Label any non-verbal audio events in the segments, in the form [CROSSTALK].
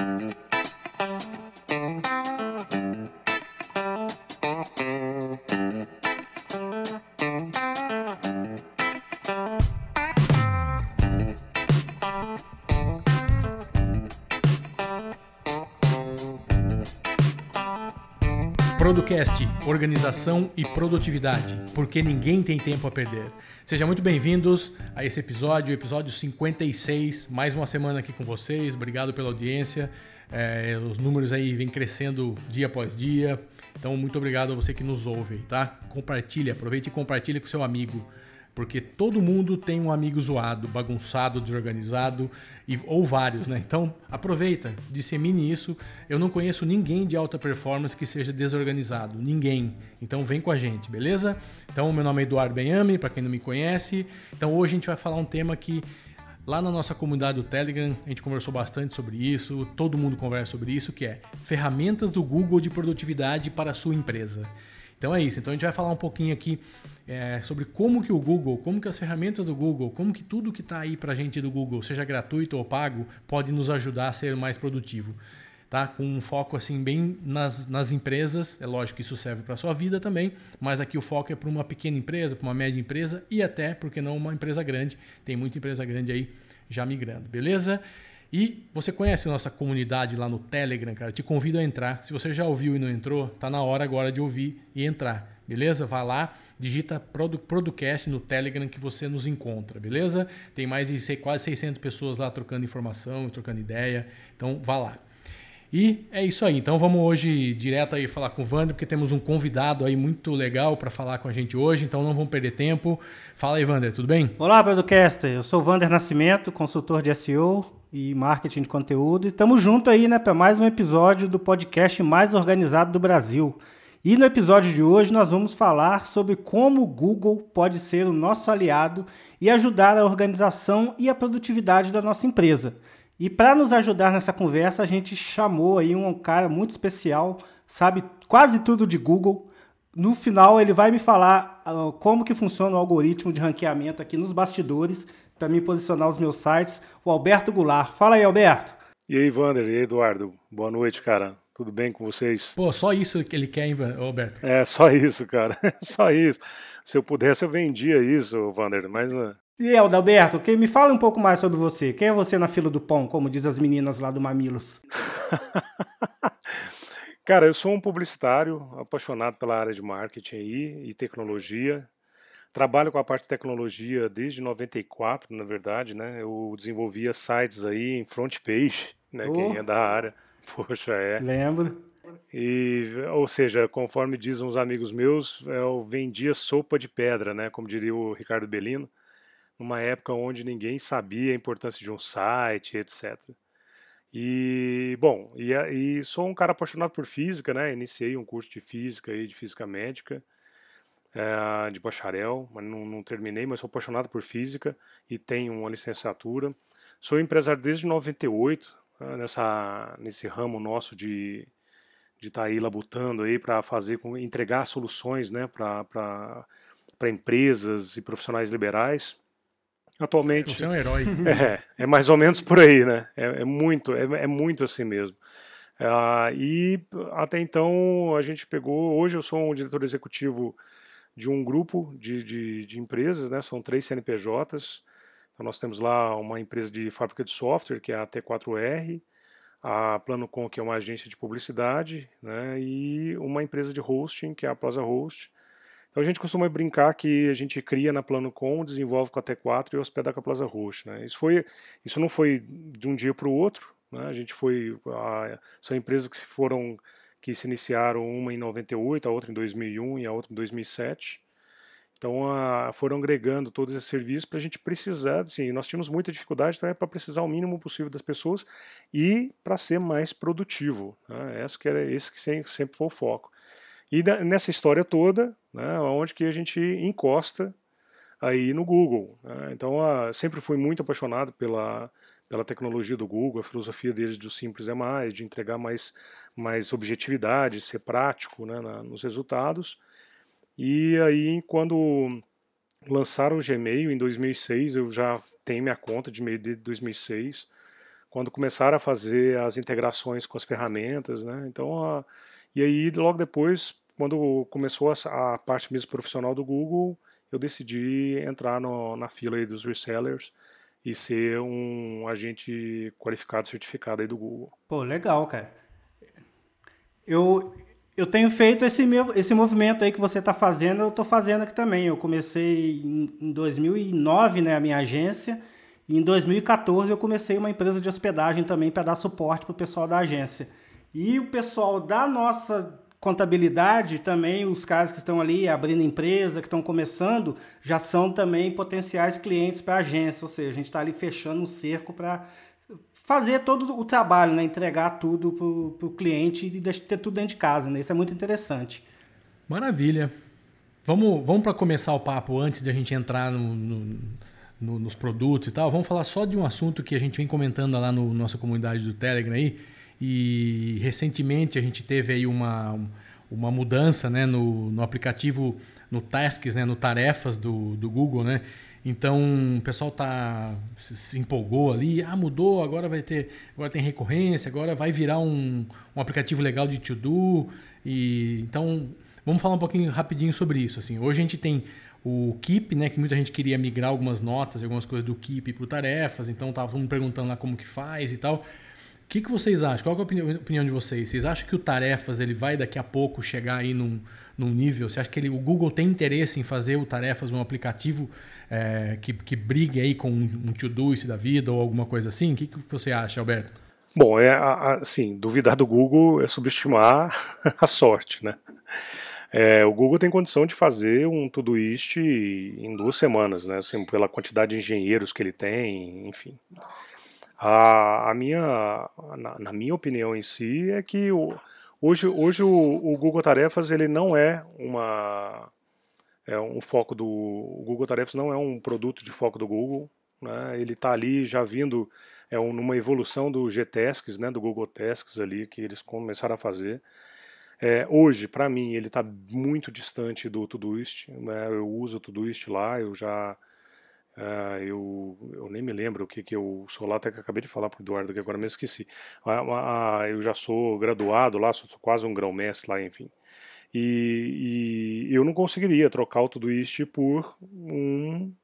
Thank you. Producast, organização e produtividade, porque ninguém tem tempo a perder. Sejam muito bem-vindos a esse episódio, episódio 56, mais uma semana aqui com vocês. Obrigado pela audiência. É, os números aí vêm crescendo dia após dia. Então, muito obrigado a você que nos ouve, tá? Compartilha, aproveite e compartilha com seu amigo porque todo mundo tem um amigo zoado, bagunçado, desorganizado e, ou vários, né? Então aproveita, dissemine isso. Eu não conheço ninguém de alta performance que seja desorganizado, ninguém. Então vem com a gente, beleza? Então meu nome é Eduardo Benhame, para quem não me conhece. Então hoje a gente vai falar um tema que lá na nossa comunidade do Telegram a gente conversou bastante sobre isso, todo mundo conversa sobre isso, que é ferramentas do Google de produtividade para a sua empresa. Então é isso. Então a gente vai falar um pouquinho aqui é, sobre como que o Google, como que as ferramentas do Google, como que tudo que está aí para a gente do Google, seja gratuito ou pago, pode nos ajudar a ser mais produtivo. Tá? Com um foco assim bem nas, nas empresas, é lógico que isso serve para a sua vida também, mas aqui o foco é para uma pequena empresa, para uma média empresa e até, porque não, uma empresa grande. Tem muita empresa grande aí já migrando, beleza? E você conhece a nossa comunidade lá no Telegram, cara? Te convido a entrar. Se você já ouviu e não entrou, tá na hora agora de ouvir e entrar, beleza? Vá lá, digita Producast no Telegram que você nos encontra, beleza? Tem mais de quase 600 pessoas lá trocando informação, trocando ideia. Então vá lá. E é isso aí. Então vamos hoje direto aí falar com o Wander, porque temos um convidado aí muito legal para falar com a gente hoje, então não vamos perder tempo. Fala aí, Wander, tudo bem? Olá, Producaster. Eu sou o Wander Nascimento, consultor de SEO e marketing de conteúdo. E estamos juntos aí, né, para mais um episódio do podcast mais organizado do Brasil. E no episódio de hoje nós vamos falar sobre como o Google pode ser o nosso aliado e ajudar a organização e a produtividade da nossa empresa. E para nos ajudar nessa conversa, a gente chamou aí um cara muito especial, sabe quase tudo de Google. No final, ele vai me falar uh, como que funciona o algoritmo de ranqueamento aqui nos bastidores para me posicionar os meus sites. O Alberto Goulart. Fala aí, Alberto. E aí, Wander, e aí, Eduardo. Boa noite, cara. Tudo bem com vocês? Pô, só isso que ele quer, hein, Alberto? É, só isso, cara. [LAUGHS] só isso. Se eu pudesse, eu vendia isso, Wander, mas uh, e Alberto, que me fala um pouco mais sobre você. Quem é você na fila do pão, como diz as meninas lá do Mamilos? [LAUGHS] Cara, eu sou um publicitário apaixonado pela área de marketing aí e tecnologia. Trabalho com a parte de tecnologia desde 94, na verdade, né? Eu desenvolvia sites aí em front page, né? Oh. Quem é da área, poxa, é. Lembro. E, ou seja, conforme dizem uns amigos meus, eu vendia sopa de pedra, né? Como diria o Ricardo Bellino numa época onde ninguém sabia a importância de um site, etc. E, bom, e, e, sou um cara apaixonado por física, né? Iniciei um curso de física e de física médica, é, de bacharel, mas não, não, terminei, mas sou apaixonado por física e tenho uma licenciatura. Sou empresário desde 98, né, nessa, nesse ramo nosso de de estar tá aí labutando aí para fazer, entregar soluções, né, para empresas e profissionais liberais. Atualmente. Você é um herói. [LAUGHS] É, é mais ou menos por aí, né? É, é muito, é, é, muito assim mesmo. Uh, e até então a gente pegou. Hoje eu sou um diretor executivo de um grupo de, de, de empresas, né? São três CNPJs. Então nós temos lá uma empresa de fábrica de software, que é a T4R, a PlanoCom, que é uma agência de publicidade, né? E uma empresa de hosting, que é a Plaza Host então a gente costuma brincar que a gente cria na Plano Com, desenvolve com a T4 e hospeda com a Plaza Roxa. Né? Isso, foi, isso não foi de um dia para o outro. Né? A gente foi. A, são empresas que se foram que se iniciaram uma em 98, a outra em 2001 e a outra em 2007. Então a, foram agregando todos esses serviços para a gente precisar, assim, nós tínhamos muita dificuldade então é para precisar o mínimo possível das pessoas e para ser mais produtivo. Né? Esse, que era, esse que sempre, foi o foco. E nessa história toda, né, onde que a gente encosta aí no Google. Né? Então, a, sempre fui muito apaixonado pela, pela tecnologia do Google, a filosofia deles do simples é mais, de entregar mais, mais objetividade, ser prático né, na, nos resultados. E aí, quando lançaram o Gmail em 2006, eu já tenho minha conta de e-mail de 2006, quando começaram a fazer as integrações com as ferramentas, né? Então, a, e aí logo depois, quando começou a, a, parte mesmo profissional do Google, eu decidi entrar no, na fila aí dos resellers e ser um agente qualificado certificado aí do Google. Pô, legal, cara. Eu, eu tenho feito esse, meu, esse movimento aí que você está fazendo, eu estou fazendo aqui também. Eu comecei em, em 2009, né, a minha agência, e em 2014 eu comecei uma empresa de hospedagem também para dar suporte para o pessoal da agência. E o pessoal da nossa contabilidade também, os caras que estão ali abrindo empresa, que estão começando, já são também potenciais clientes para a agência. Ou seja, a gente está ali fechando um cerco para fazer todo o trabalho, né? entregar tudo para o cliente e ter tudo dentro de casa. Né? Isso é muito interessante. Maravilha. Vamos, vamos para começar o papo antes de a gente entrar no, no, no, nos produtos e tal. Vamos falar só de um assunto que a gente vem comentando lá no nossa comunidade do Telegram aí e recentemente a gente teve aí uma, uma mudança né, no, no aplicativo, no Tasks, né, no Tarefas do, do Google, né? Então o pessoal tá se empolgou ali, ah, mudou, agora vai ter, agora tem recorrência, agora vai virar um, um aplicativo legal de to-do. E então vamos falar um pouquinho rapidinho sobre isso. Assim, hoje a gente tem o Keep, né, que muita gente queria migrar algumas notas, algumas coisas do Keep para tarefas, então tava todo mundo perguntando lá como que faz e tal que, que vocês acham? Qual é a opinião de vocês? Vocês acham que o Tarefas ele vai daqui a pouco chegar aí num, num nível? Você acha que ele, o Google tem interesse em fazer o Tarefas um aplicativo é, que, que brigue aí com um to-doist da vida ou alguma coisa assim? O que, que você acha, Alberto? Bom, é assim, duvidar do Google é subestimar [LAUGHS] a sorte, né? É, o Google tem condição de fazer um Todoist em duas semanas, né? Assim, pela quantidade de engenheiros que ele tem, enfim. A, a minha, na, na, minha opinião em si, é que o, hoje, hoje o, o, Google Tarefas ele não é uma é um foco do o Google Tarefas não é um produto de foco do Google, né? Ele está ali já vindo é um, evolução do Gtasks, né? Do Google Tasks ali que eles começaram a fazer. É, hoje, para mim, ele está muito distante do Todoist. Né? Eu uso o Todoist lá, eu já Uh, eu, eu nem me lembro o que, que eu sou lá, até que acabei de falar para o Eduardo, que agora me esqueci. Uh, uh, eu já sou graduado lá, sou, quase um grão-mestre lá, enfim. E, e, eu não conseguiria trocar o Todoist por um,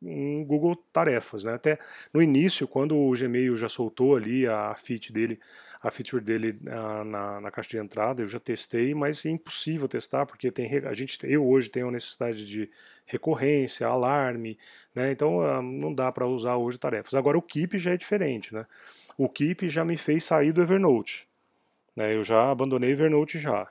um Google Tarefas. Né? Até no início, quando o Gmail já soltou ali a feature dele, a feature dele na, na caixa de entrada, eu já testei, mas é impossível testar, porque tem, a gente, eu hoje tenho a necessidade de recorrência, alarme, né? Então ah, não dá para usar hoje tarefas. Agora o Keep já é diferente, né? O Keep já me fez sair do Evernote. Né? Eu já abandonei Evernote já.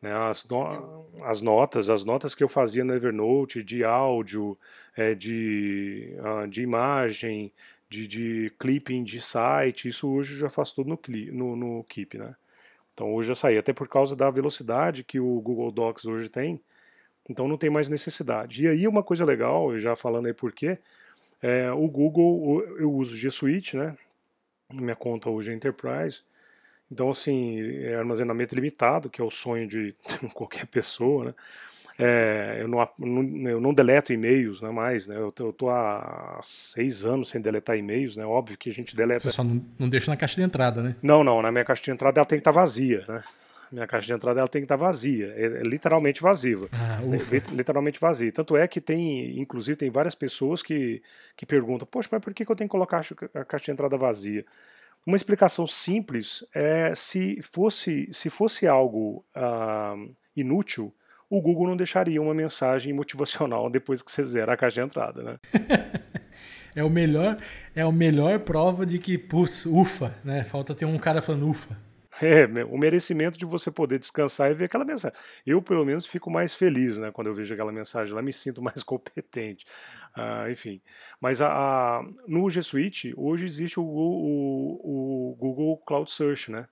Né? As, no, as notas, as notas que eu fazia no Evernote de áudio, é, de, uh, de imagem, de, de clipping de site, isso hoje eu já faço tudo no, no, no Keep, né? Então hoje já saí, até por causa da velocidade que o Google Docs hoje tem, então não tem mais necessidade. E aí uma coisa legal, já falando aí por quê, é, o Google, eu uso G Suite, né? Minha conta hoje é Enterprise. Então, assim, é armazenamento limitado, que é o sonho de [LAUGHS] qualquer pessoa, né? É, eu, não, eu não deleto e-mails né, mais, né? Eu estou há seis anos sem deletar e-mails, né? Óbvio que a gente deleta. Você só não, não deixa na caixa de entrada, né? Não, não, na minha caixa de entrada ela tem que estar tá vazia, né? Minha caixa de entrada ela tem que estar vazia, é, é literalmente vazia. Ah, literalmente vazia. Tanto é que tem, inclusive, tem várias pessoas que, que perguntam: Poxa, mas por que, que eu tenho que colocar a caixa de entrada vazia? Uma explicação simples é se fosse, se fosse algo ah, inútil, o Google não deixaria uma mensagem motivacional [LAUGHS] depois que você zera a caixa de entrada, né? [LAUGHS] é o melhor, é a melhor prova de que, putz, ufa, né? Falta ter um cara falando ufa. É, o merecimento de você poder descansar e ver aquela mensagem. Eu, pelo menos, fico mais feliz né, quando eu vejo aquela mensagem lá, me sinto mais [LAUGHS] competente. Ah, enfim. Mas a, a, no G Suite, hoje existe o, o, o, Google Cloud Search, né?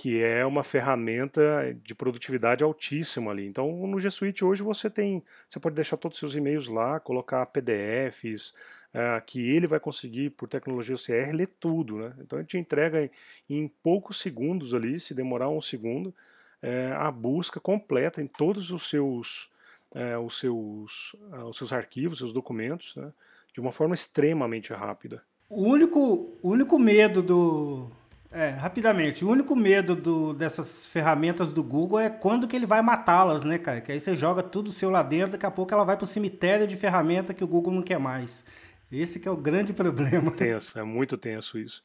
Que é uma ferramenta de produtividade altíssima ali. Então, no G Suite hoje você tem. Você pode deixar todos os seus e-mails lá, colocar PDFs, é, que ele vai conseguir, por tecnologia OCR, ler tudo. Né? Então a gente entrega em, em poucos segundos ali, se demorar um segundo, é, a busca completa em todos os seus, é, os seus, os seus arquivos, seus documentos, né? de uma forma extremamente rápida. O único, o único medo do. É, rapidamente, o único medo do, dessas ferramentas do Google é quando que ele vai matá-las, né, cara? Que aí você joga tudo o seu lá dentro, daqui a pouco ela vai pro cemitério de ferramenta que o Google não quer mais. Esse que é o grande [LAUGHS] problema. Tenso, é muito tenso isso.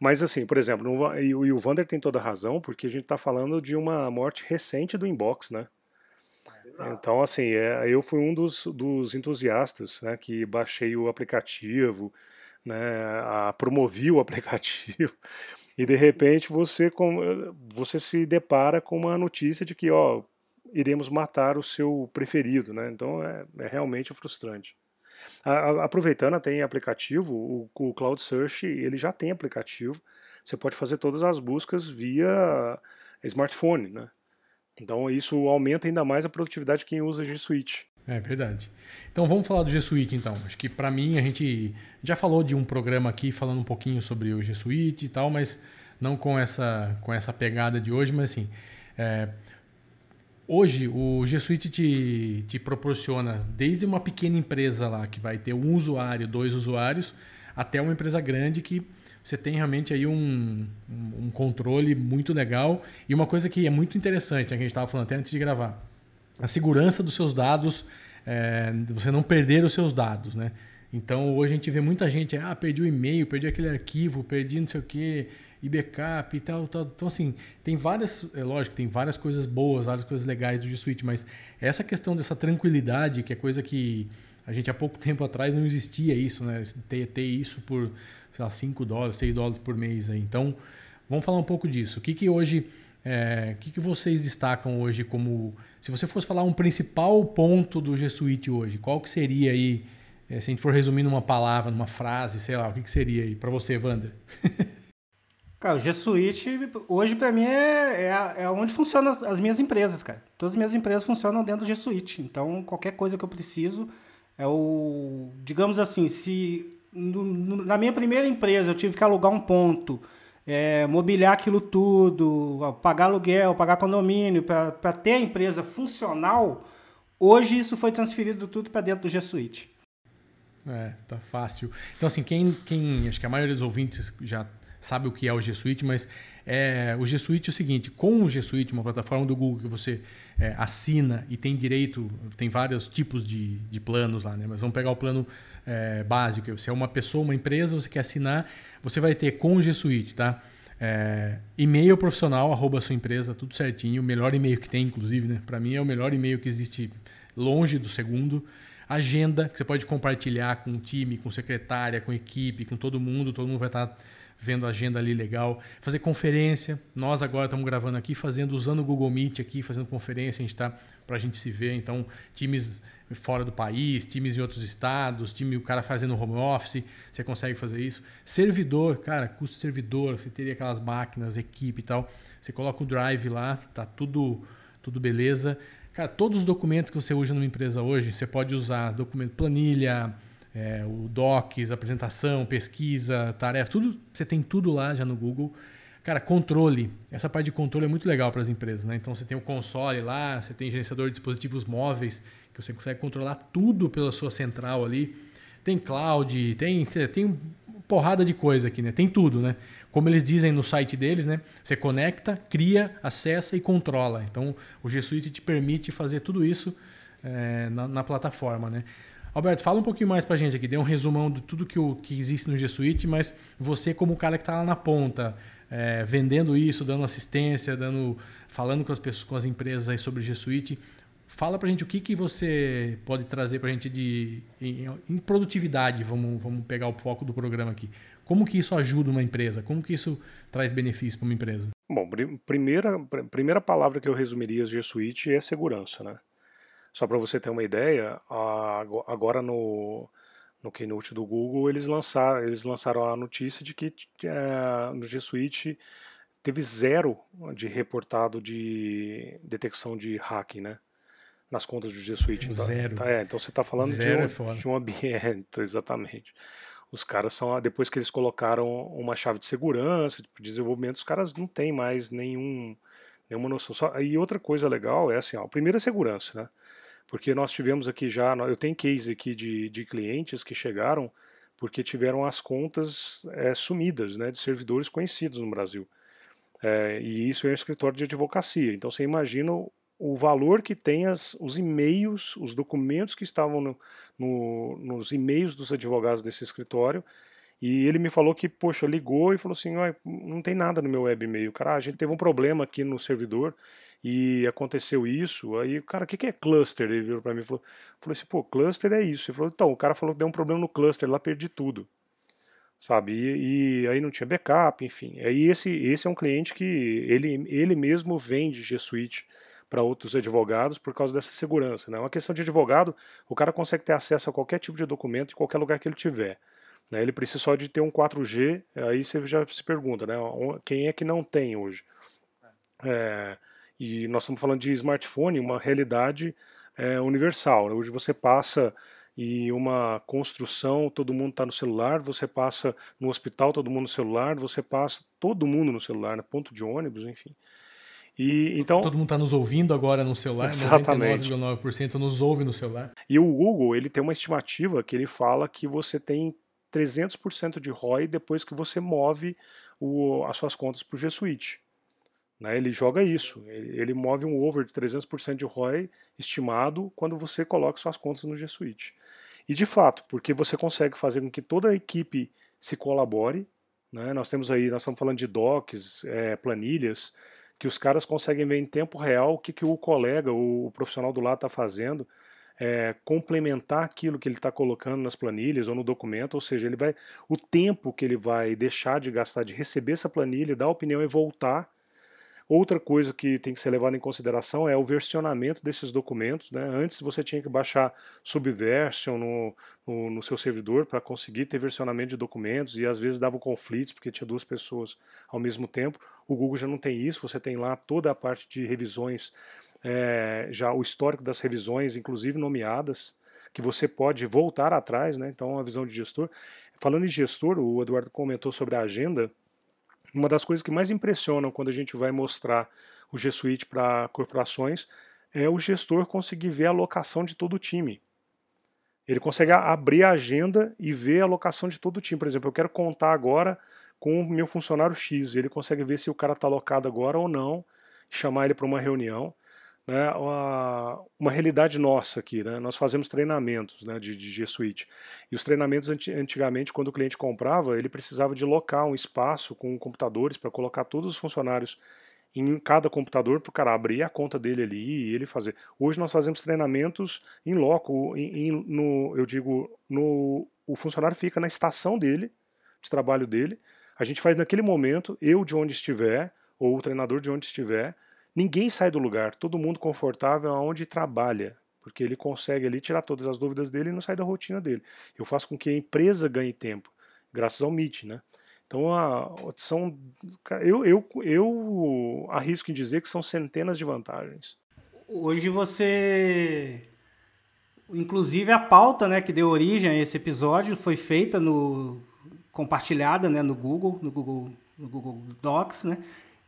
Mas assim, por exemplo, no, e, o Vander tem toda a razão, porque a gente está falando de uma morte recente do inbox, né? Então, assim, é, eu fui um dos, dos entusiastas né, que baixei o aplicativo, né, a, promovi o [LAUGHS] aplicativo, e de repente você, com, você se depara com uma notícia de que, ó, iremos matar o seu preferido, né? Então é, é realmente frustrante. A, a, aproveitando, tem aplicativo, o, o Cloud Search, ele já tem aplicativo, você pode fazer todas as buscas via smartphone, né? Então isso aumenta ainda mais a produtividade de quem usa G Suite. É verdade. Então vamos falar do G Suite então. Acho que para mim a gente já falou de um programa aqui falando um pouquinho sobre o G Suite e tal, mas não com essa com essa pegada de hoje, mas assim, é, hoje o G Suite te, te proporciona desde uma pequena empresa lá que vai ter um usuário, dois usuários, até uma empresa grande que você tem realmente aí um, um controle muito legal. E uma coisa que é muito interessante, né, a gente estava falando até antes de gravar, a segurança dos seus dados, é, você não perder os seus dados, né? Então hoje a gente vê muita gente, ah, perdi o e-mail, perdi aquele arquivo, perdi não sei o que, e backup e tal, tal. Então assim, tem várias, é lógico, tem várias coisas boas, várias coisas legais do G Suite, mas essa questão dessa tranquilidade, que é coisa que a gente há pouco tempo atrás não existia isso, né? Ter, ter isso por sei lá, 5 dólares, 6 dólares por mês. Aí. Então, vamos falar um pouco disso. O que, que hoje, é, o que, que vocês destacam hoje como, se você fosse falar um principal ponto do G Suite hoje, qual que seria aí, é, se a gente for resumir numa palavra, numa frase, sei lá, o que, que seria aí para você, Wander? [LAUGHS] Cara, o G Suite hoje para mim é, é, é, onde funcionam as, as, minhas empresas, cara. Todas as minhas empresas funcionam dentro do G Suite. Então, qualquer coisa que eu preciso é o, digamos assim, se no, no, na minha primeira empresa eu tive que alugar um ponto, é, mobiliar aquilo tudo, pagar aluguel, pagar condomínio, para ter a empresa funcional, hoje isso foi transferido tudo para dentro do G Suite. É, tá fácil. Então, assim, quem, quem. Acho que a maioria dos ouvintes já sabe o que é o G Suite, mas é, o G Suite é o seguinte: com o G Suite, uma plataforma do Google que você é, assina e tem direito, tem vários tipos de, de planos lá, né? Mas vamos pegar o plano é, básico. Você é uma pessoa, uma empresa, você quer assinar, você vai ter com o G Suite, tá? É, e-mail profissional, arroba sua empresa, tudo certinho. O melhor e-mail que tem, inclusive, né? Para mim é o melhor e-mail que existe longe do segundo. Agenda, que você pode compartilhar com o time, com secretária, com equipe, com todo mundo. Todo mundo vai estar tá vendo a agenda ali legal. Fazer conferência. Nós agora estamos gravando aqui, fazendo, usando o Google Meet aqui, fazendo conferência. A gente está para a gente se ver. Então, times fora do país, times em outros estados, time o cara fazendo home office, você consegue fazer isso. Servidor, cara, custo servidor, você teria aquelas máquinas, equipe e tal. Você coloca o drive lá, tá tudo, tudo beleza. Cara, todos os documentos que você usa numa empresa hoje, você pode usar documento, planilha, é, o Docs, apresentação, pesquisa, tarefa, tudo, você tem tudo lá já no Google. Cara, controle. Essa parte de controle é muito legal para as empresas, né? Então você tem o console lá, você tem gerenciador de dispositivos móveis, que você consegue controlar tudo pela sua central ali. Tem cloud, tem, tem porrada de coisa aqui, né? Tem tudo, né? Como eles dizem no site deles, né? Você conecta, cria, acessa e controla. Então o G Suite te permite fazer tudo isso é, na, na, plataforma, né? Alberto, fala um pouquinho mais pra gente aqui, dê um resumão de tudo que, o, que existe no G Suite, mas você como o cara que está lá na ponta, é, vendendo isso, dando assistência, dando, falando com as pessoas, com as empresas aí sobre G Suite, Fala para a gente o que, que você pode trazer para a gente de em, em, produtividade, vamos, vamos pegar o foco do programa aqui. Como que isso ajuda uma empresa? Como que isso traz benefício para uma empresa? Bom, primeira, primeira palavra que eu resumiria o G Suite é segurança, né? Só para você ter uma ideia, agora no, no Keynote do Google eles lançaram, eles lançaram a notícia de que é, no G Suite teve zero de reportado de detecção de hacking, né? nas contas do G Suite. Então, Zero. Tá, é, então você está falando de um, é de um ambiente, [LAUGHS] exatamente. Os caras são, depois que eles colocaram uma chave de segurança, de desenvolvimento, os caras não têm mais nenhum, nenhuma noção. Só, e outra coisa legal é assim, ó, primeiro é segurança, né? Porque nós tivemos aqui já, eu tenho case aqui de, de clientes que chegaram porque tiveram as contas é, sumidas né, de servidores conhecidos no Brasil. É, e isso é um escritório de advocacia. Então você imagina o valor que tem as, os e-mails, os documentos que estavam no, no, nos e-mails dos advogados desse escritório. E ele me falou que, poxa, ligou e falou assim: não tem nada no meu web e-mail. Cara, a gente teve um problema aqui no servidor e aconteceu isso. Aí, cara, o que, que é cluster? Ele virou para mim e falou, falou assim: pô, cluster é isso. Ele falou: então, o cara falou que deu um problema no cluster, lá perdi tudo. Sabe? E, e aí não tinha backup, enfim. Aí esse, esse é um cliente que ele, ele mesmo vende G Suite para outros advogados por causa dessa segurança. Né? É uma questão de advogado, o cara consegue ter acesso a qualquer tipo de documento em qualquer lugar que ele tiver. Né? Ele precisa só de ter um 4G, aí você já se pergunta, né? quem é que não tem hoje? É, e nós estamos falando de smartphone, uma realidade é, universal. Né? Hoje você passa e uma construção, todo mundo está no celular, você passa no hospital, todo mundo no celular, você passa todo mundo no celular, né? ponto de ônibus, enfim. E, então, Todo mundo está nos ouvindo agora no celular, 99,9% nos ouve no celular. E o Google ele tem uma estimativa que ele fala que você tem 300% de ROI depois que você move o, as suas contas para o G Suite. Né? Ele joga isso, ele, ele, move um over de 300% de ROI estimado quando você coloca suas contas no G Suite. E de fato, porque você consegue fazer com que toda a equipe se colabore, né? nós temos aí, nós estamos falando de docs, é, planilhas, que os caras conseguem ver em tempo real o que, que o colega, o, o profissional do lado está fazendo, é, complementar aquilo que ele está colocando nas planilhas ou no documento, ou seja, ele vai o tempo que ele vai deixar de gastar de receber essa planilha, dar opinião e voltar Outra coisa que tem que ser levada em consideração é o versionamento desses documentos. Né? Antes você tinha que baixar Subversion no, no, no seu servidor para conseguir ter versionamento de documentos e às vezes dava conflitos porque tinha duas pessoas ao mesmo tempo. O Google já não tem isso, você tem lá toda a parte de revisões, é, já o histórico das revisões, inclusive nomeadas, que você pode voltar atrás, né? então a visão de gestor. Falando em gestor, o Eduardo comentou sobre a agenda. Uma das coisas que mais impressionam quando a gente vai mostrar o G Suite para corporações é o gestor conseguir ver a alocação de todo o time. Ele consegue abrir a agenda e ver a alocação de todo o time. Por exemplo, eu quero contar agora com o meu funcionário X. Ele consegue ver se o cara está alocado agora ou não, chamar ele para uma reunião né, uma, uma, realidade nossa aqui. Né? Nós fazemos treinamentos né, de, de G Suite. E os treinamentos, antigamente, quando o cliente comprava, ele precisava de locar um espaço com computadores para colocar todos os funcionários em cada computador para o cara abrir a conta dele ali e ele fazer. Hoje nós fazemos treinamentos em loco, em, em, no, eu digo, no, o funcionário fica na estação dele, de trabalho dele, a gente faz naquele momento, eu de onde estiver, ou o treinador de onde estiver, Ninguém sai do lugar, todo mundo confortável aonde trabalha, porque ele consegue ali tirar todas as dúvidas dele e não sai da rotina dele. Eu faço com que a empresa ganhe tempo, graças ao Meet, né? Então, a, são, eu, eu, eu arrisco em dizer que são centenas de vantagens. Hoje você inclusive a pauta né, que deu origem a esse episódio foi feita no compartilhada né, no Google no Google no Google Docs né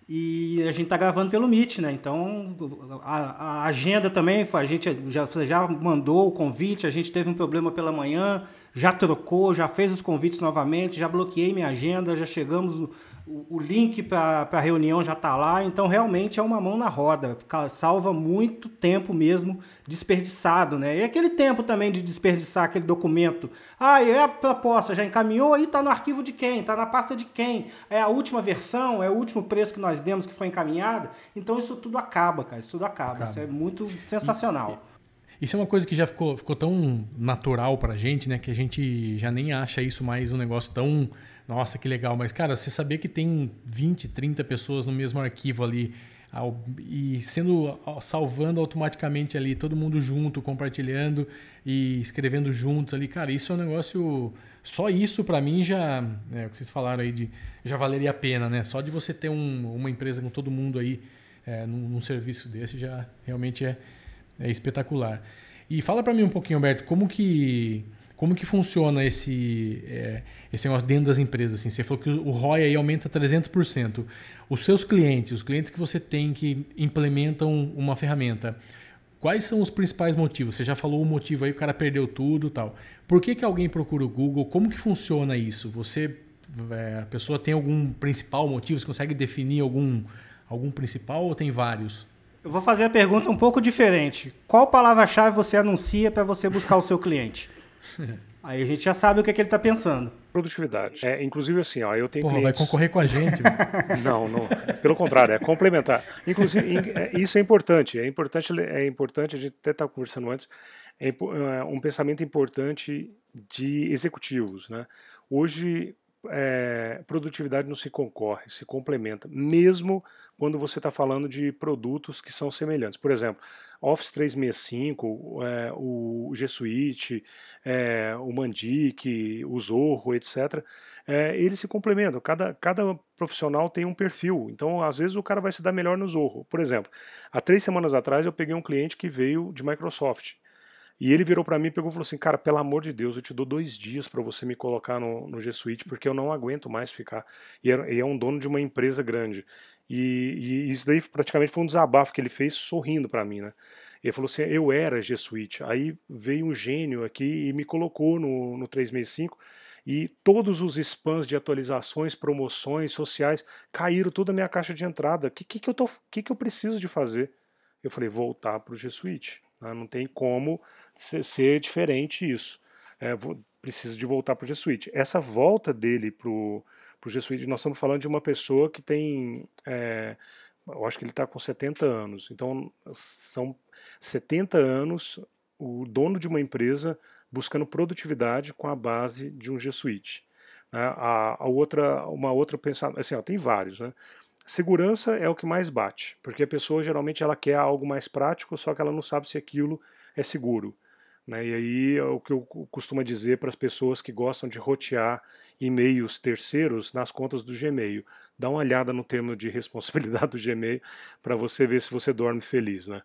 e a gente está gravando pelo Meet, né? Então a, a, agenda também, a gente já, já mandou o convite, a gente teve um problema pela manhã, já trocou, já fez os convites novamente, já bloqueei minha agenda, já chegamos o, link para a reunião já está lá, então realmente é uma mão na roda, salva muito tempo mesmo desperdiçado, né? E aquele tempo também de desperdiçar aquele documento. Ah, é a proposta, já encaminhou aí, está no arquivo de quem? Está na pasta de quem? É a última versão? É o último preço que nós demos que foi encaminhado? Então isso tudo acaba, cara, isso tudo acaba. acaba. Isso é muito sensacional. E, isso é uma coisa que já ficou, ficou tão natural pra gente, né? Que a gente já nem acha isso mais um negócio tão nossa, que legal. Mas, cara, você saber que tem 20, 30 pessoas no mesmo arquivo ali e sendo salvando automaticamente ali, todo mundo junto, compartilhando e escrevendo juntos ali, cara, isso é um negócio. Só isso para mim já, é, o que vocês falaram aí de, já valeria a pena, né? Só de você ter um, uma empresa com todo mundo aí é, num, num, serviço desse já realmente é, é espetacular. E fala para mim um pouquinho, Alberto, como que como que funciona esse, é, esse negócio dentro das empresas? Assim? Você falou que o ROI aí aumenta 300%. Os seus clientes, os clientes que você tem que implementam uma ferramenta, quais são os principais motivos? Você já falou o motivo aí, o cara perdeu tudo tal. Por que, que alguém procura o Google? Como que funciona isso? Você, é, a pessoa tem algum principal motivo? Você consegue definir algum, algum principal ou tem vários? Eu vou fazer a pergunta um pouco diferente. Qual palavra-chave você anuncia para você buscar o seu cliente? [LAUGHS] Aí a gente já sabe o que, é que ele está pensando. Produtividade. É, inclusive assim, ó, eu tenho Porra, clientes... vai concorrer com a gente. [LAUGHS] não, não. Pelo contrário, é complementar. Inclusive, é, isso é importante. É importante, é importante a gente até estar tá conversando antes, é, é um pensamento importante de executivos. Né? Hoje, é, produtividade não se concorre, se complementa, mesmo quando você está falando de produtos que são semelhantes. Por exemplo, Office 365, é, o G Suite, é, o Mandic, o Zorro, etc. É, eles se complementam. Cada, cada profissional tem um perfil. Então, às vezes, o cara vai se dar melhor no Zorro. Por exemplo, há três semanas atrás eu peguei um cliente que veio de Microsoft. E ele virou para mim e pegou e falou assim: Cara, pelo amor de Deus, eu te dou dois dias para você me colocar no, no G Suite, porque eu não aguento mais ficar. E é, e é um dono de uma empresa grande. E, e, isso daí praticamente foi um desabafo que ele fez sorrindo para mim, né? Ele falou assim: eu era G Suite. Aí veio um gênio aqui e me colocou no, no 365 e todos os spams de atualizações, promoções sociais caíram toda a minha caixa de entrada. O que, que, que, eu tô, que, que eu preciso de fazer? Eu falei: voltar para o G Suite. Né? Não tem como ser, ser diferente isso. É, vou, preciso de voltar para o G Suite. Essa volta dele para para o jesuíta, nós estamos falando de uma pessoa que tem, é, eu acho que ele está com 70 anos, então são 70 anos o dono de uma empresa buscando produtividade com a base de um jesuíte. Né? A, a, outra, uma outra pensamento, assim, ó, tem vários, né? Segurança é o que mais bate, porque a pessoa geralmente ela quer algo mais prático, só que ela não sabe se aquilo é seguro. Né? E aí é o que eu costumo dizer para as pessoas que gostam de rotear e-mails terceiros nas contas do Gmail. Dá uma olhada no termo de responsabilidade do Gmail para você ver se você dorme feliz. Né?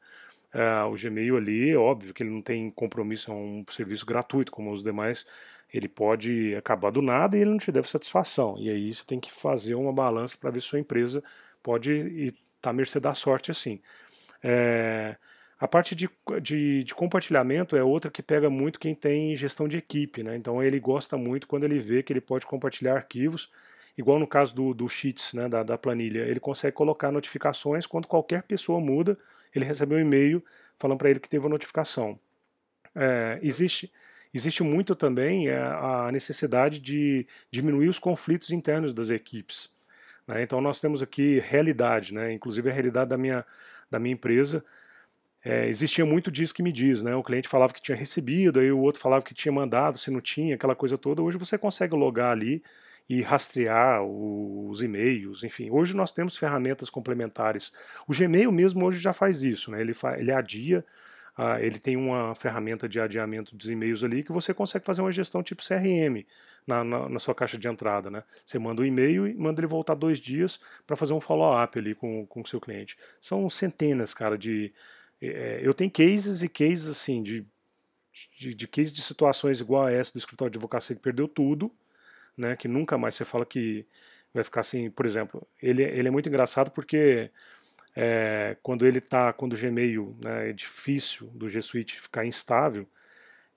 É, o Gmail ali, óbvio que ele não tem compromisso, é um serviço gratuito como os demais. Ele pode acabar do nada e ele não te deve satisfação. E aí você tem que fazer uma balança para ver se sua empresa pode estar tá à mercê da sorte assim. É, a parte de, de, de, compartilhamento é outra que pega muito quem tem gestão de equipe, né? Então ele gosta muito quando ele vê que ele pode compartilhar arquivos, igual no caso do, do Sheets, né, da, da planilha. Ele consegue colocar notificações quando qualquer pessoa muda, ele recebe um e-mail falando para ele que teve uma notificação. É, existe, existe muito também é, a necessidade de diminuir os conflitos internos das equipes. Né? Então nós temos aqui realidade, né? inclusive a realidade da minha, da minha empresa é, existia muito disso que me diz, né? O cliente falava que tinha recebido, aí o outro falava que tinha mandado, se não tinha, aquela coisa toda. Hoje você consegue logar ali e rastrear os e-mails, enfim. Hoje nós temos ferramentas complementares. O Gmail mesmo hoje já faz isso, né? Ele, ele adia, ele tem uma ferramenta de adiamento dos e-mails ali que você consegue fazer uma gestão tipo CRM na, na, na sua caixa de entrada, né? Você manda o um e-mail e manda ele voltar dois dias para fazer um follow-up ali com o seu cliente. São centenas, cara, de é, eu tenho cases e cases assim de, de, de cases de situações igual a essa do escritório de advocacia que perdeu tudo, né, que nunca mais você fala que vai ficar assim, por exemplo, ele, ele é muito engraçado porque é, quando ele está, quando o Gmail né, é difícil do G Suite ficar instável,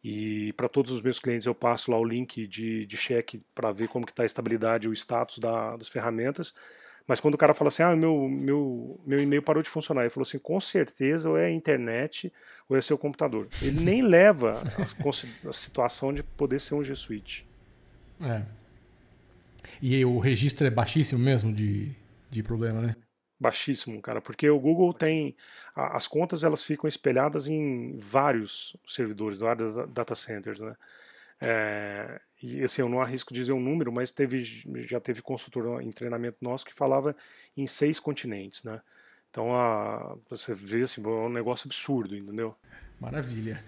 e para todos os meus clientes eu passo lá o link de, de cheque para ver como que está a estabilidade o status da, das ferramentas. Mas quando o cara fala assim, ah, meu, meu, meu e-mail parou de funcionar, ele falou assim, com certeza ou é a internet ou é seu computador. Ele nem leva a, [LAUGHS] a situação de poder ser um G Suite. É. E o registro é baixíssimo mesmo de, de problema, né? Baixíssimo, cara, porque o Google tem as contas elas ficam espelhadas em vários servidores, vários data centers, né? É, e assim, eu não arrisco dizer um número, mas teve, já teve consultor em treinamento nosso que falava em seis continentes, né? Então a, você vê assim, é um negócio absurdo, entendeu? Maravilha.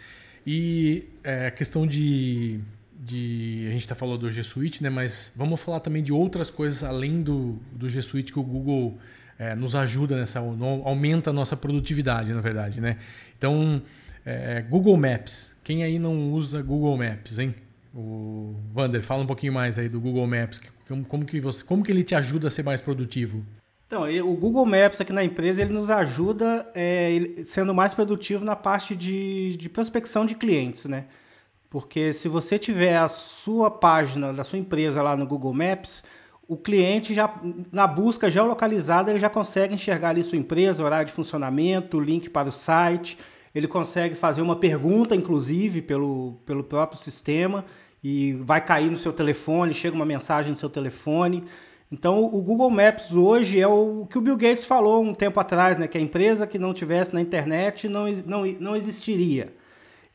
E é, a questão de, de. A gente está falando do G Suite, né? Mas vamos falar também de outras coisas além do, do G Suite que o Google é, nos ajuda nessa. aumenta a nossa produtividade, na verdade, né? Então, é, Google Maps. Quem aí não usa Google Maps, hein? O Vander, fala um pouquinho mais aí do Google Maps. Como, que você, como que ele te ajuda a ser mais produtivo? Então, o Google Maps aqui na empresa ele nos ajuda é, sendo mais produtivo na parte de, de prospecção de clientes, né? Porque se você tiver a sua página da sua empresa lá no Google Maps, o cliente já na busca geolocalizada ele já consegue enxergar ali sua empresa, horário de funcionamento, link para o site, ele consegue fazer uma pergunta, inclusive, pelo, pelo próprio sistema, e vai cair no seu telefone, chega uma mensagem no seu telefone. Então, o Google Maps hoje é o que o Bill Gates falou um tempo atrás, né? Que a empresa que não tivesse na internet não, não, não existiria.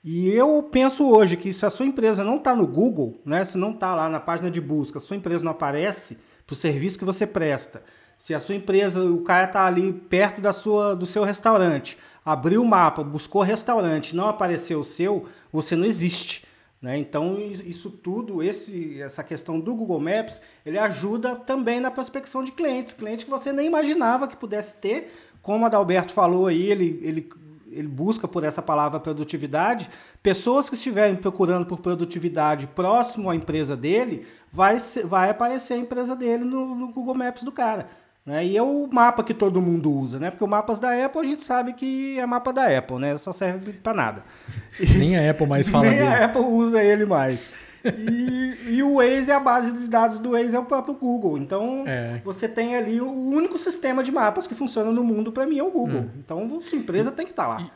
E eu penso hoje que se a sua empresa não está no Google, né? Se não está lá na página de busca, a sua empresa não aparece para o serviço que você presta. Se a sua empresa, o cara está ali perto da sua, do seu restaurante, abriu o mapa, buscou restaurante, não apareceu o seu, você não existe. Né? Então, isso tudo, esse, essa questão do Google Maps, ele ajuda também na prospecção de clientes, clientes que você nem imaginava que pudesse ter. Como a Adalberto falou aí, ele, ele, ele busca por essa palavra produtividade. Pessoas que estiverem procurando por produtividade próximo à empresa dele, vai, vai aparecer a empresa dele no, no Google Maps do cara. Né? E é o mapa que todo mundo usa, né? Porque o mapas da Apple a gente sabe que é mapa da Apple, né? Só serve para nada. [LAUGHS] Nem a Apple mais fala [LAUGHS] Nem dele. a Apple usa ele mais. E, e, o Waze, a base de dados do Waze é o próprio Google. Então, é. você tem ali o único sistema de mapas que funciona no mundo, para mim, é o Google. Hum. Então, sua empresa tem que estar tá lá.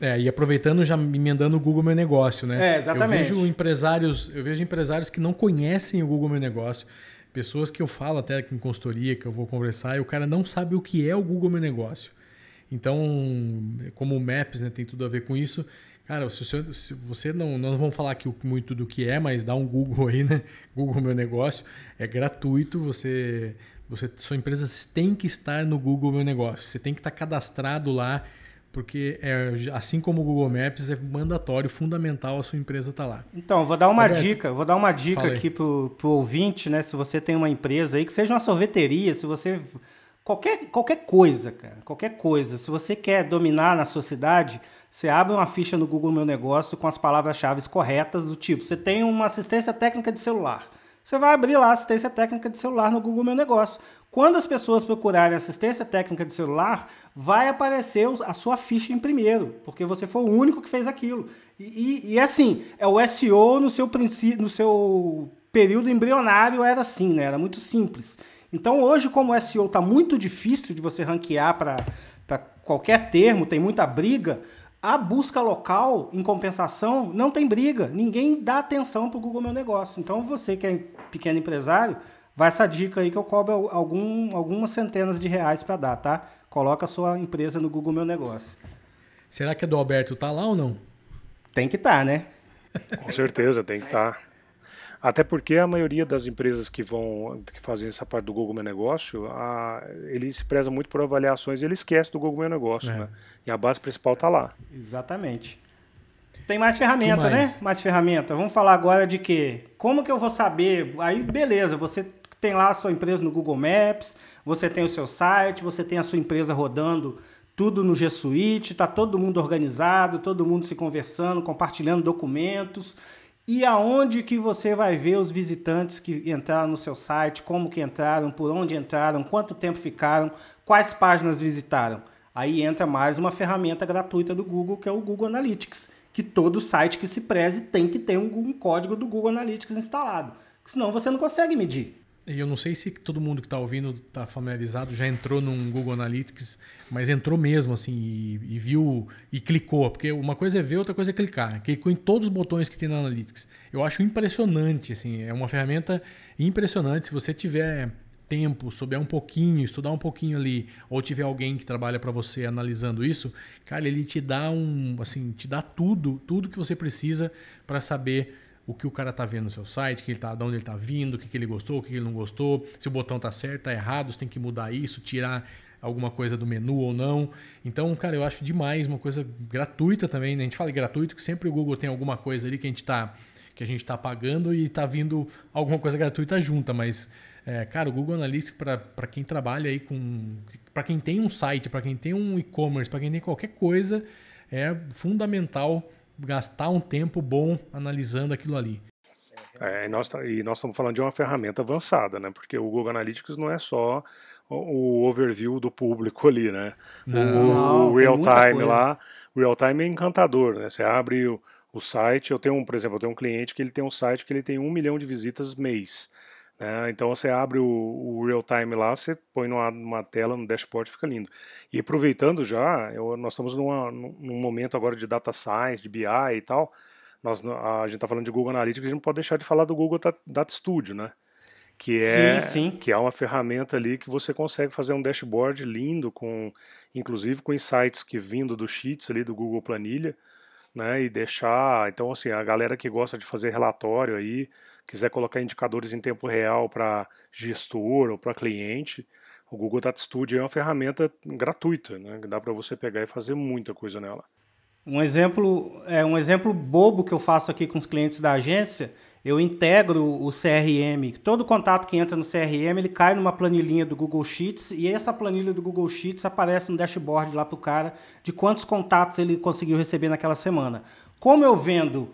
E, é, e aproveitando, já emendando o Google Meu Negócio, né? É, exatamente. Eu vejo empresários, eu vejo empresários que não conhecem o Google Meu Negócio pessoas que eu falo até em consultoria, que eu vou conversar, e o cara não sabe o que é o Google Meu Negócio. Então, como o Maps né, tem tudo a ver com isso, cara, se você, se você não, não vamos falar aqui muito do que é, mas dá um Google aí, né? [LAUGHS] Google Meu Negócio, é gratuito, você, você sua empresa tem que estar no Google Meu Negócio, você tem que estar cadastrado lá porque é, assim como o Google Maps é mandatório, fundamental a sua empresa estar tá lá. Então, vou dar uma Roberto, dica, vou dar uma dica aqui pro, pro ouvinte, né? Se você tem uma empresa aí, que seja uma sorveteria, se você qualquer, qualquer coisa, cara, qualquer coisa. Se você quer dominar na sua cidade, você abre uma ficha no Google Meu Negócio com as palavras-chave corretas, do tipo, você tem uma assistência técnica de celular. Você vai abrir lá assistência técnica de celular no Google Meu Negócio. Quando as pessoas procurarem assistência técnica de celular, vai aparecer a sua ficha em primeiro, porque você foi o único que fez aquilo. E, e, e assim, é o SEO no seu, no seu período embrionário era assim, né? Era muito simples. Então hoje, como o SEO está muito difícil de você ranquear para qualquer termo, tem muita briga, a busca local, em compensação, não tem briga. Ninguém dá atenção para o Google Meu Negócio. Então você que é pequeno empresário, vai essa dica aí que eu cobro algum, algumas centenas de reais para dar, tá? Coloca a sua empresa no Google Meu Negócio. Será que a do Alberto tá lá ou não? Tem que estar, tá, né? [LAUGHS] Com certeza, tem que estar. Tá. Até porque a maioria das empresas que vão que fazem essa parte do Google Meu Negócio, a, ele se preza muito por avaliações e ele esquece do Google Meu Negócio, é. né? E a base principal está lá. Exatamente. Tem mais ferramenta, né? Mais ferramenta. Vamos falar agora de quê? Como que eu vou saber? Aí, beleza, você tem lá a sua empresa no Google Maps, você tem o seu site, você tem a sua empresa rodando tudo no G Suite, está todo mundo organizado, todo mundo se conversando, compartilhando documentos. E aonde que você vai ver os visitantes que entraram no seu site, como que entraram, por onde entraram, quanto tempo ficaram, quais páginas visitaram. Aí entra mais uma ferramenta gratuita do Google, que é o Google Analytics, que todo site que se preze tem que ter um, um código do Google Analytics instalado. Senão você não consegue medir. Eu não sei se todo mundo que está ouvindo está familiarizado, já entrou num Google Analytics, mas entrou mesmo assim e, e, viu e clicou, porque uma coisa é ver, outra coisa é clicar. Clicou em todos os botões que tem no Analytics. Eu acho impressionante, assim, é uma ferramenta impressionante. Se você tiver tempo, souber um pouquinho, estudar um pouquinho ali, ou tiver alguém que trabalha para você analisando isso, cara, ele te dá um, assim, te dá tudo, tudo que você precisa para saber o que o cara tá vendo no seu site, que ele tá, de onde ele tá vindo, o que, que ele gostou, o que, que ele não gostou, se o botão tá certo, tá errado, você tem que mudar isso, tirar alguma coisa do menu ou não. Então, cara, eu acho demais uma coisa gratuita também, né? A gente fala gratuito que sempre o Google tem alguma coisa ali que a gente tá que a gente está pagando e está vindo alguma coisa gratuita junta, mas é, cara, o Google Analytics para quem trabalha aí com para quem tem um site, para quem tem um e-commerce, para quem tem qualquer coisa, é fundamental gastar um tempo bom analisando aquilo ali. É, e, nós, tá, e nós estamos falando de uma ferramenta avançada, né? Porque o Google Analytics não é só o overview do público ali, né? Não, o, o real time lá, o real time é encantador, né? Você abre o, o site, eu tenho um, por exemplo, eu tenho um cliente que ele tem um site que ele tem um milhão de visitas mês. Né? Então você abre o, o real time lá, você põe numa, numa tela, no dashboard, fica lindo. E aproveitando já, eu, nós estamos numa, num momento agora de data science, de BI e tal. Nós, a gente está falando de Google Analytics, a gente não pode deixar de falar do Google Data Studio, né? Que é, sim, sim. que é uma ferramenta ali que você consegue fazer um dashboard lindo, com inclusive com insights que vindo do Sheets ali do Google Planilha, né? E deixar, então assim, a galera que gosta de fazer relatório aí, quiser colocar indicadores em tempo real para gestor ou para cliente, o Google Data Studio é uma ferramenta gratuita, né? Dá para você pegar e fazer muita coisa nela. Um exemplo, é um exemplo bobo que eu faço aqui com os clientes da agência, eu integro o CRM. Todo contato que entra no CRM, ele cai numa planilhinha do Google Sheets e essa planilha do Google Sheets aparece no dashboard lá para o cara de quantos contatos ele conseguiu receber naquela semana. Como eu vendo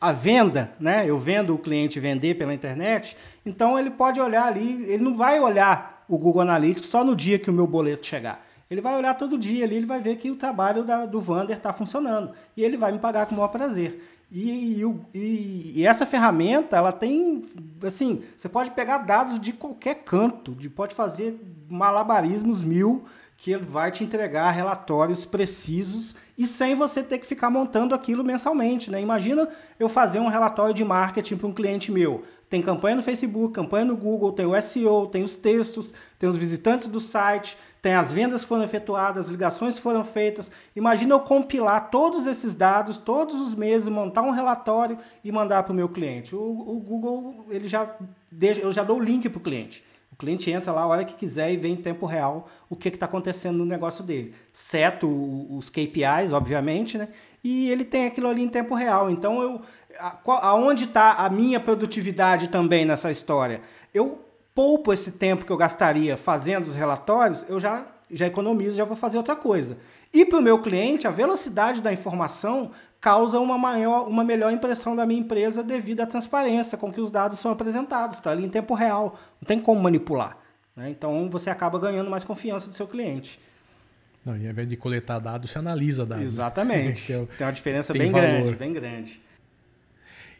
a venda, né? Eu vendo o cliente vender pela internet, então ele pode olhar ali, ele não vai olhar o Google Analytics só no dia que o meu boleto chegar. Ele vai olhar todo dia ali, ele vai ver que o trabalho da, do Vander está funcionando. E ele vai me pagar com o maior prazer. E, e, e, essa ferramenta, ela tem, assim, você pode pegar dados de qualquer canto, de, pode fazer malabarismos mil, que ele vai te entregar relatórios precisos e sem você ter que ficar montando aquilo mensalmente. Né? Imagina eu fazer um relatório de marketing para um cliente meu. Tem campanha no Facebook, campanha no Google, tem o SEO, tem os textos, tem os visitantes do site, tem as vendas que foram efetuadas, as ligações que foram feitas. Imagina eu compilar todos esses dados todos os meses, montar um relatório e mandar para o meu cliente. O, o, Google, ele já eu já dou o link para o cliente. Cliente entra lá a hora que quiser e vê em tempo real o que está acontecendo no negócio dele. Seto os KPIs, obviamente, né? E ele tem aquilo ali em tempo real. Então, eu, aonde está a minha produtividade também nessa história? Eu poupo esse tempo que eu gastaria fazendo os relatórios, eu já, já economizo, já vou fazer outra coisa. E para o meu cliente, a velocidade da informação causa uma, maior, uma melhor impressão da minha empresa devido à transparência com que os dados são apresentados. Está ali em tempo real, não tem como manipular. Né? Então você acaba ganhando mais confiança do seu cliente. Não, e ao invés de coletar dados, você analisa dados. Exatamente. [LAUGHS] é tem uma diferença tem bem valor. grande, bem grande.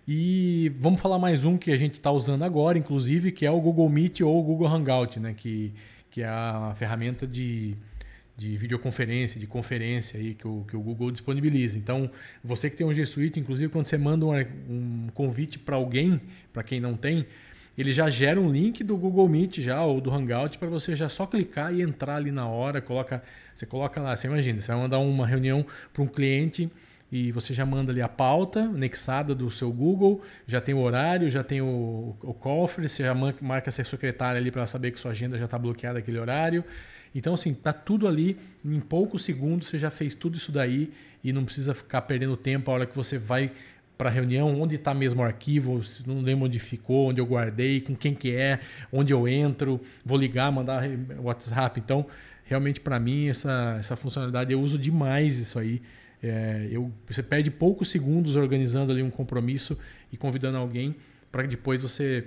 E vamos falar mais um que a gente está usando agora, inclusive, que é o Google Meet ou o Google Hangout, né? que, que é a ferramenta de, de videoconferência, de conferência aí que o, que o Google disponibiliza. Então, você que tem um G Suite, inclusive quando você manda um, um convite para alguém, para quem não tem, ele já gera um link do Google Meet já ou do Hangout para você já só clicar e entrar ali na hora, coloca, você coloca lá, você imagina, você vai mandar uma reunião para um cliente e você já manda ali a pauta anexada do seu Google, já tem o horário, já tem o, o cofre, você já marca sua secretária ali para saber que sua agenda já está bloqueada aquele horário. Então, assim, tá tudo ali, em poucos segundos você já fez tudo isso daí e não precisa ficar perdendo tempo a hora que você vai para a reunião, onde está mesmo o arquivo, se não lembro onde ficou, onde eu guardei, com quem que é, onde eu entro, vou ligar, mandar WhatsApp. Então, realmente para mim essa, essa funcionalidade eu uso demais isso aí. É, eu, você perde poucos segundos organizando ali um compromisso e convidando alguém para depois você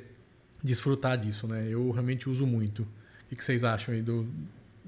desfrutar disso, né? Eu realmente uso muito. O que vocês acham aí do,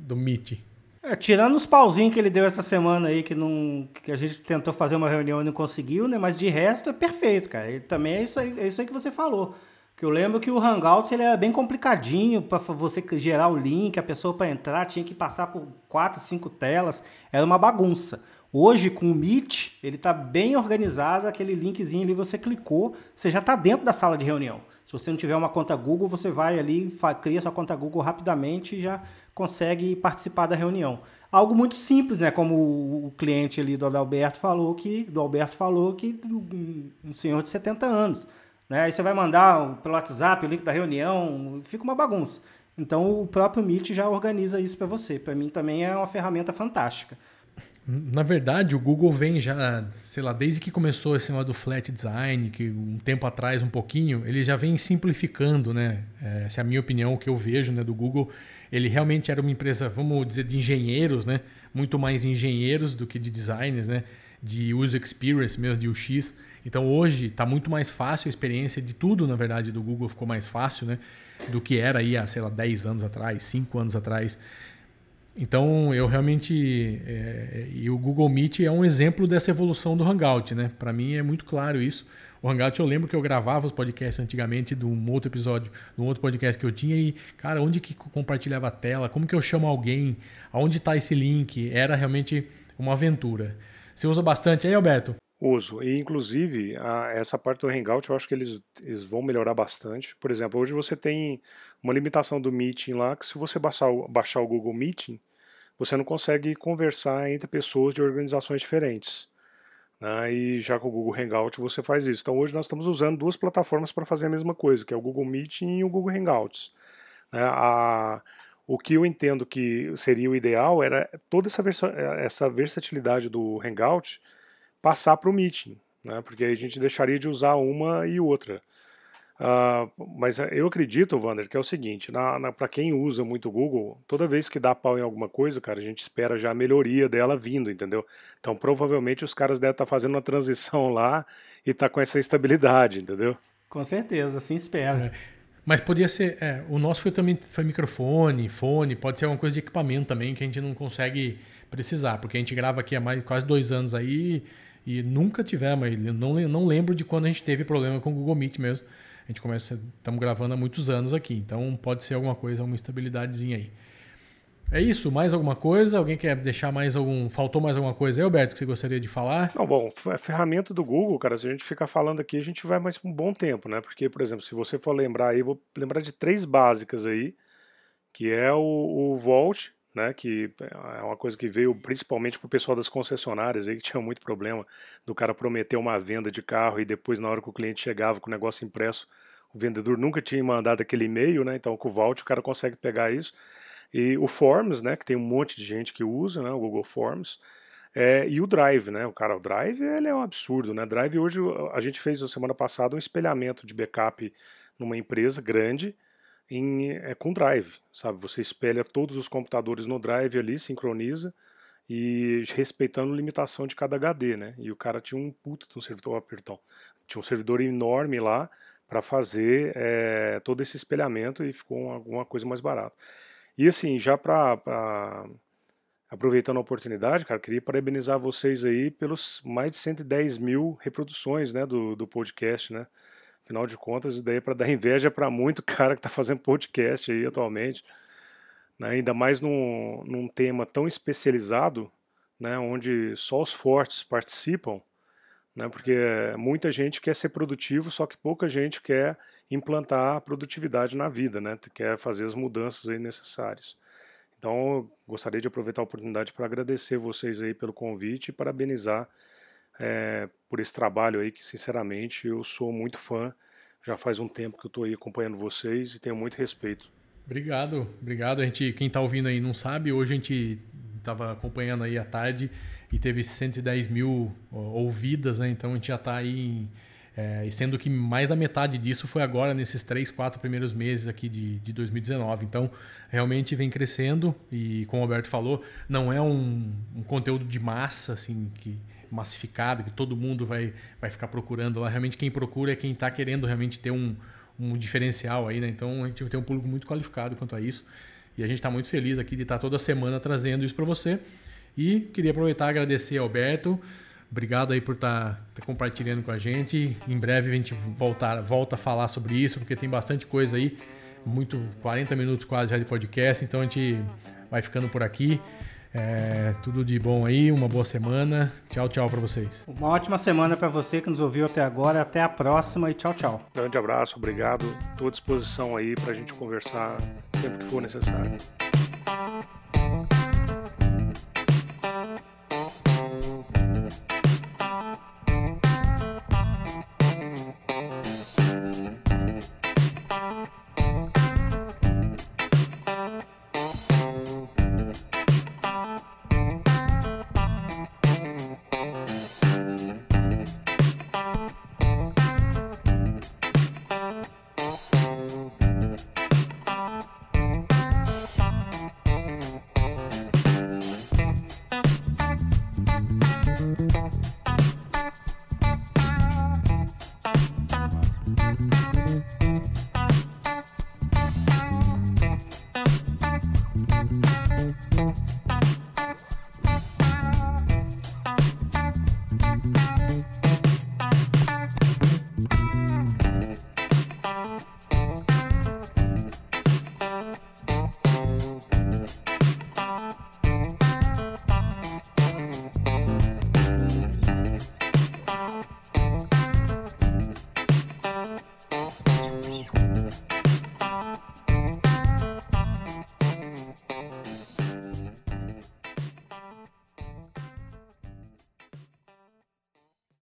do Meet? É, tirando os pauzinhos que ele deu essa semana aí, que, não, que a gente tentou fazer uma reunião e não conseguiu, né? Mas de resto é perfeito, cara. Ele também é isso aí, é isso aí que você falou. Que eu lembro que o Hangouts ele era bem complicadinho para você gerar o link, a pessoa para entrar tinha que passar por quatro, cinco telas, era uma bagunça. Hoje, com o Meet, ele está bem organizado, aquele linkzinho ali você clicou, você já está dentro da sala de reunião. Se você não tiver uma conta Google, você vai ali, cria sua conta Google rapidamente e já consegue participar da reunião. Algo muito simples, né? Como o cliente ali do Alberto falou que, do Alberto falou que um senhor de 70 anos. Né? Aí você vai mandar pelo WhatsApp o link da reunião, fica uma bagunça. Então o próprio Meet já organiza isso para você. Para mim também é uma ferramenta fantástica. Na verdade, o Google vem já, sei lá, desde que começou esse modo flat design, que um tempo atrás, um pouquinho, ele já vem simplificando, né? É, essa é a minha opinião, o que eu vejo né, do Google. Ele realmente era uma empresa, vamos dizer, de engenheiros, né? Muito mais engenheiros do que de designers, né? De user experience mesmo, de UX. Então hoje está muito mais fácil a experiência de tudo, na verdade, do Google ficou mais fácil, né? Do que era aí há, sei lá, 10 anos atrás, 5 anos atrás. Então eu realmente. É, e o Google Meet é um exemplo dessa evolução do Hangout, né? Para mim é muito claro isso. O Hangout eu lembro que eu gravava os podcasts antigamente de um outro episódio, de um outro podcast que eu tinha e, cara, onde que compartilhava a tela? Como que eu chamo alguém? Aonde está esse link? Era realmente uma aventura. Você usa bastante aí, Alberto? Uso. E, inclusive, a, essa parte do Hangout eu acho que eles, eles, vão melhorar bastante. Por exemplo, hoje você tem uma limitação do Meeting lá, que se você baixar, baixar o Google Meeting, você não consegue conversar entre pessoas de organizações diferentes. Né? E já com o Google Hangout você faz isso. Então hoje nós estamos usando duas plataformas para fazer a mesma coisa, que é o Google Meeting e o Google Hangouts. Né? A, o que eu entendo que seria o ideal era toda essa, essa versatilidade do Hangout passar para o Meeting, né? porque aí a gente deixaria de usar uma e outra. Uh, mas eu acredito, Wander, que é o seguinte: para quem usa muito o Google, toda vez que dá pau em alguma coisa, cara, a gente espera já a melhoria dela vindo, entendeu? Então provavelmente os caras devem estar tá fazendo uma transição lá e tá com essa estabilidade, entendeu? Com certeza, assim espera. É. Mas podia ser. É, o nosso foi também foi microfone, fone, pode ser alguma coisa de equipamento também que a gente não consegue precisar, porque a gente grava aqui há mais quase dois anos aí e nunca tivemos. Não, não lembro de quando a gente teve problema com o Google Meet mesmo. A gente começa, estamos gravando há muitos anos aqui, então pode ser alguma coisa, uma estabilidadezinha aí. É isso? Mais alguma coisa? Alguém quer deixar mais algum. Faltou mais alguma coisa aí, Alberto, que você gostaria de falar? Não, bom, a ferramenta do Google, cara, se a gente ficar falando aqui, a gente vai mais um bom tempo, né? Porque, por exemplo, se você for lembrar aí, vou lembrar de três básicas aí, que é o, o Vault, né, que é uma coisa que veio principalmente para o pessoal das concessionárias aí, que tinha muito problema do cara prometer uma venda de carro e depois na hora que o cliente chegava com o negócio impresso, o vendedor nunca tinha mandado aquele e-mail, né, então com o Vault o cara consegue pegar isso. E o Forms, né, que tem um monte de gente que usa, né, o Google Forms, é, e o Drive, né, o cara, o Drive ele é um absurdo, né, Drive hoje a gente fez na semana passada um espelhamento de backup numa empresa grande, em, é, com Drive, sabe? Você espelha todos os computadores no Drive ali, sincroniza e respeitando a limitação de cada HD, né? E o cara tinha um puto de um servidor, perdão, tinha um servidor enorme lá para fazer é, todo esse espelhamento e ficou alguma coisa mais barata. E assim, já para aproveitando a oportunidade, cara, queria parabenizar vocês aí pelos mais de 110 mil reproduções, né, do, do podcast, né? Afinal de contas, isso daí é para dar inveja para muito [LAUGHS] cara que está fazendo podcast aí atualmente. Né? Ainda mais num, num tema tão especializado, né? onde só os fortes participam, né? porque muita gente quer ser produtivo, só que pouca gente quer implantar a produtividade na vida, né? quer fazer as mudanças aí necessárias. Então, gostaria de aproveitar a oportunidade para agradecer vocês aí pelo convite e parabenizar é, por esse trabalho aí que, sinceramente, eu sou muito fã. Já faz um tempo que eu estou aí acompanhando vocês e tenho muito respeito. Obrigado, obrigado. A gente, quem está ouvindo aí não sabe, hoje a gente estava acompanhando aí à tarde e teve 110 mil ouvidas, né? Então a gente já está aí, é, sendo que mais da metade disso foi agora nesses três, quatro primeiros meses aqui de, de 2019. Então realmente vem crescendo e como o Alberto falou, não é um, um conteúdo de massa assim que massificada, que todo mundo vai, vai ficar procurando lá. Realmente quem procura é quem está querendo realmente ter um, um diferencial aí, né? Então a gente tem um público muito qualificado quanto a isso. E a gente está muito feliz aqui de estar tá toda semana trazendo isso para você. E queria aproveitar e agradecer ao Alberto. Obrigado aí por estar tá, tá compartilhando com a gente. Em breve a gente voltar, volta a falar sobre isso, porque tem bastante coisa aí. Muito 40 minutos quase já de podcast, então a gente vai ficando por aqui. É, tudo de bom aí, uma boa semana. Tchau, tchau para vocês. Uma ótima semana para você que nos ouviu até agora. Até a próxima e tchau, tchau. Grande abraço, obrigado. Estou à disposição aí para a gente conversar sempre que for necessário.